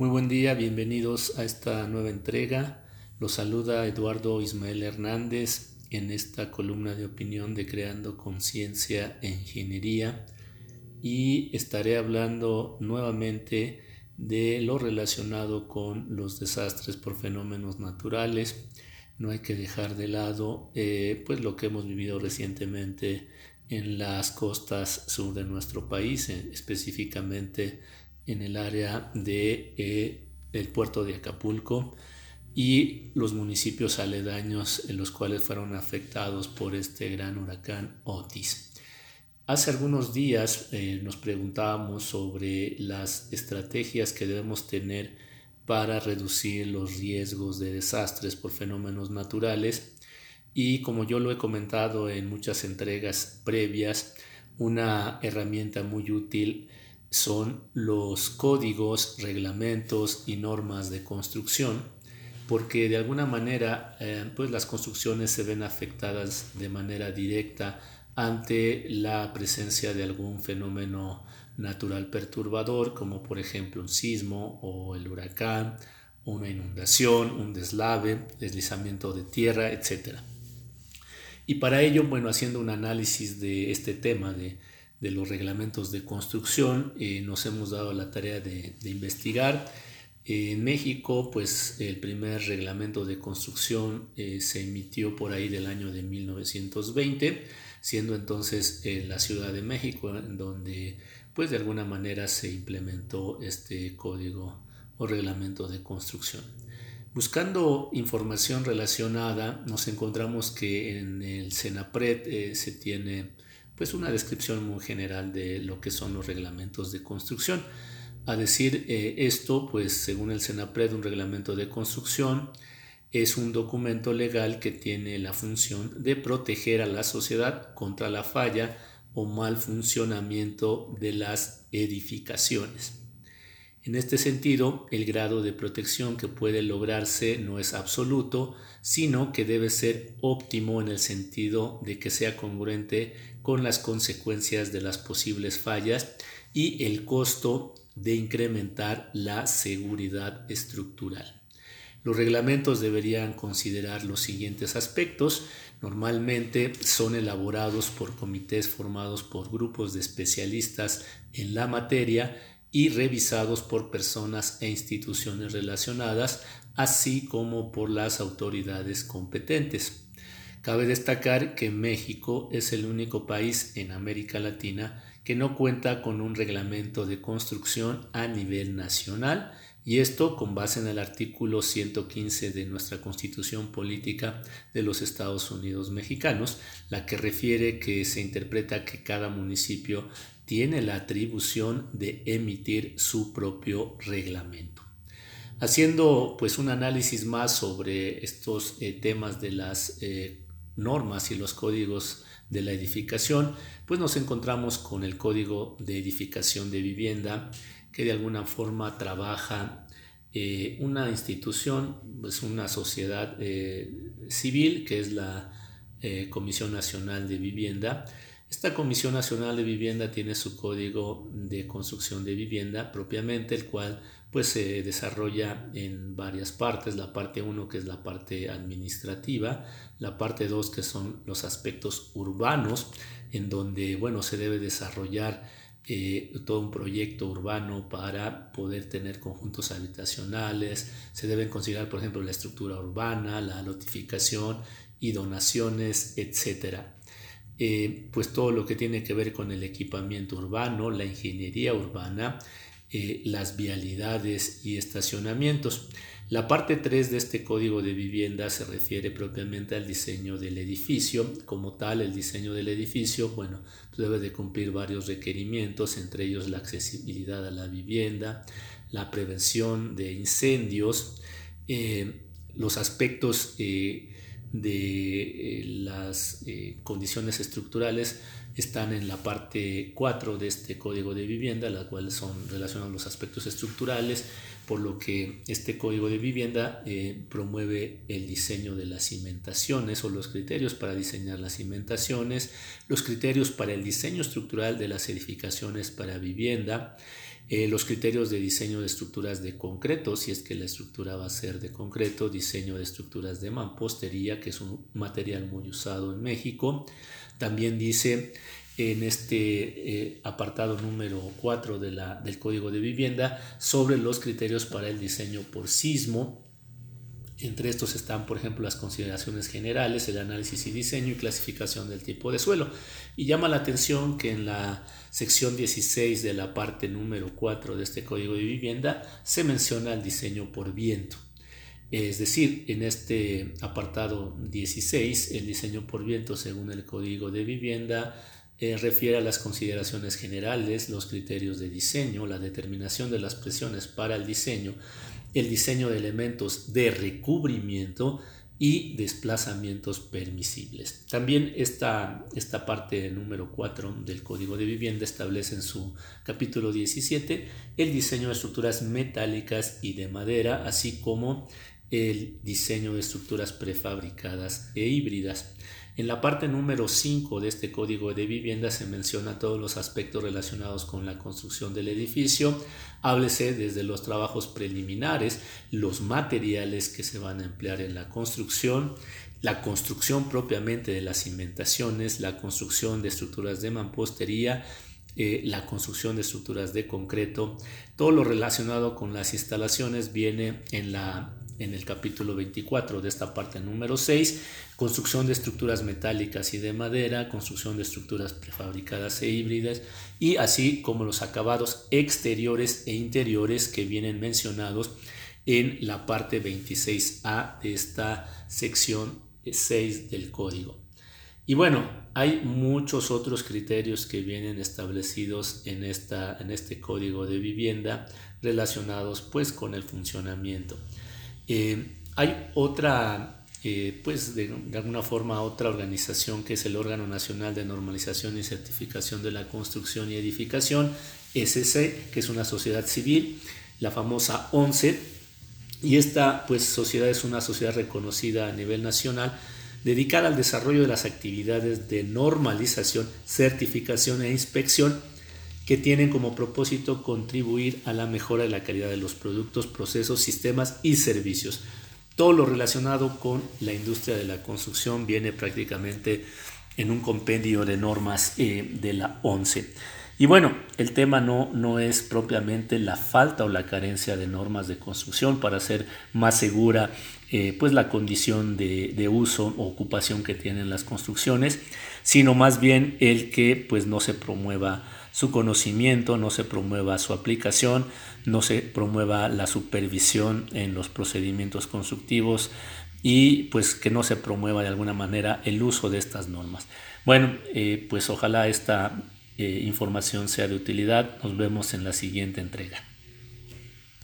Muy buen día, bienvenidos a esta nueva entrega. Los saluda Eduardo Ismael Hernández en esta columna de opinión de Creando Conciencia e Ingeniería y estaré hablando nuevamente de lo relacionado con los desastres por fenómenos naturales. No hay que dejar de lado eh, pues lo que hemos vivido recientemente en las costas sur de nuestro país, específicamente en el área de eh, el puerto de Acapulco y los municipios aledaños en los cuales fueron afectados por este gran huracán Otis. Hace algunos días eh, nos preguntábamos sobre las estrategias que debemos tener para reducir los riesgos de desastres por fenómenos naturales y como yo lo he comentado en muchas entregas previas, una herramienta muy útil son los códigos, reglamentos y normas de construcción, porque de alguna manera eh, pues las construcciones se ven afectadas de manera directa ante la presencia de algún fenómeno natural perturbador, como por ejemplo un sismo o el huracán, una inundación, un deslave, deslizamiento de tierra, etc. Y para ello, bueno, haciendo un análisis de este tema de de los reglamentos de construcción. Eh, nos hemos dado la tarea de, investigar. en México, pues el primer reglamento de construcción eh, se emitió por ahí del año de 1920, siendo entonces eh, la Ciudad de México en donde pues de alguna manera se implementó este código o reglamento de construcción. Buscando información relacionada, nos encontramos que en el SENAPRED se tiene pues una descripción muy general de lo que son los reglamentos de construcción. A decir eh, esto, pues según el SENAPRED, un reglamento de construcción es un documento legal que tiene la función de proteger a la sociedad contra la falla o mal funcionamiento de las edificaciones. En este sentido, el grado de protección que puede lograrse no es absoluto, sino que debe ser óptimo en el sentido de que sea congruente con las consecuencias de las posibles fallas y el costo de incrementar la seguridad estructural. Los reglamentos deberían considerar los siguientes aspectos. Normalmente son elaborados por comités formados por grupos de especialistas en la materia y revisados por personas e instituciones relacionadas, así como por las autoridades competentes. Cabe destacar que México es el único país en América Latina que no cuenta con un reglamento de construcción a nivel nacional y esto con base en el artículo 115 de nuestra Constitución Política de los Estados Unidos Mexicanos, la que refiere que se interpreta que cada municipio tiene la atribución de emitir su propio reglamento. Haciendo pues un análisis más sobre estos eh, temas de las eh, normas y los códigos de la edificación, pues nos encontramos con el código de edificación de vivienda que de alguna forma trabaja eh, una institución, pues una sociedad civil que es la Comisión Nacional de Vivienda, esta Comisión Nacional de Vivienda tiene su código de construcción de vivienda propiamente, el cual pues se desarrolla en varias partes, la parte 1 que es la parte administrativa, la parte 2 que son los aspectos urbanos, en donde bueno se debe desarrollar eh, todo un proyecto urbano para poder tener conjuntos habitacionales, se deben considerar por ejemplo la estructura urbana, la notificación y donaciones, etcétera. Eh, pues todo lo que tiene que ver con el equipamiento urbano, la ingeniería urbana, eh, las vialidades y estacionamientos. La parte 3 de este código de vivienda se refiere propiamente al diseño del edificio. Como tal, el diseño del edificio, bueno, debe de cumplir varios requerimientos, entre ellos la accesibilidad a la vivienda, la prevención de incendios, eh, los aspectos de eh, las eh, condiciones estructurales están en la parte 4 de este código de vivienda, las cuales son relacionados los aspectos estructurales, por lo que este código de vivienda eh, promueve el diseño de las cimentaciones o los criterios para diseñar las cimentaciones, los criterios para el diseño estructural de las edificaciones para vivienda, eh, los criterios de diseño de estructuras de concreto, si es que la estructura va a ser de concreto, diseño de estructuras de mampostería, que es un material muy usado en México. También dice en este eh, apartado número 4 de la, del Código de Vivienda sobre los criterios para el diseño por sismo, entre estos están, por ejemplo, las consideraciones generales, el análisis y diseño y clasificación del tipo de suelo. Y llama la atención que en la sección 16 de la parte número 4 de este Código de Vivienda se menciona el diseño por viento. Es decir, en este apartado 16, el diseño por viento, según el Código de Vivienda, eh, refiere a las consideraciones generales, los criterios de diseño, la determinación de las presiones para el diseño, el diseño de elementos de recubrimiento y desplazamientos permisibles. También esta, esta parte número 4 del Código de Vivienda establece en su capítulo 17 el diseño de estructuras metálicas y de madera, así como el diseño de estructuras prefabricadas e híbridas. En la parte número 5 de este código de vivienda se menciona todos los aspectos relacionados con la construcción del edificio. Háblese desde los trabajos preliminares, los materiales que se van a emplear en la construcción, la construcción propiamente de las cimentaciones, la construcción de estructuras de mampostería, eh, la construcción de estructuras de concreto. Todo lo relacionado con las instalaciones viene en la en el capítulo 24 de esta parte número 6, construcción de estructuras metálicas y de madera, construcción de estructuras prefabricadas e híbridas y así como los acabados exteriores e interiores que vienen mencionados en la parte 26A de esta sección 6 del código. Y bueno, hay muchos otros criterios que vienen establecidos en, esta, en este código de vivienda relacionados pues con el funcionamiento. Eh, hay otra, eh, pues de, alguna forma, otra organización que es el órgano nacional de normalización y certificación de la construcción y edificación, SC, que es una sociedad civil, la famosa 11, y esta pues sociedad es una sociedad reconocida a nivel nacional dedicada al desarrollo de las actividades de normalización, certificación e inspección que tienen como propósito contribuir a la mejora de la calidad de los productos, procesos, sistemas y servicios. Todo lo relacionado con la industria de la construcción viene prácticamente en un compendio de normas eh, de la ONCE. Y bueno, el tema no, no es propiamente la falta o la carencia de normas de construcción para hacer más segura eh, pues la condición de, de, uso o ocupación que tienen las construcciones, sino más bien el que pues no se promueva su conocimiento, no se promueva su aplicación, no se promueva la supervisión en los procedimientos constructivos y pues que no se promueva de alguna manera el uso de estas normas. Bueno, eh, pues ojalá esta eh, información sea de utilidad. Nos vemos en la siguiente entrega.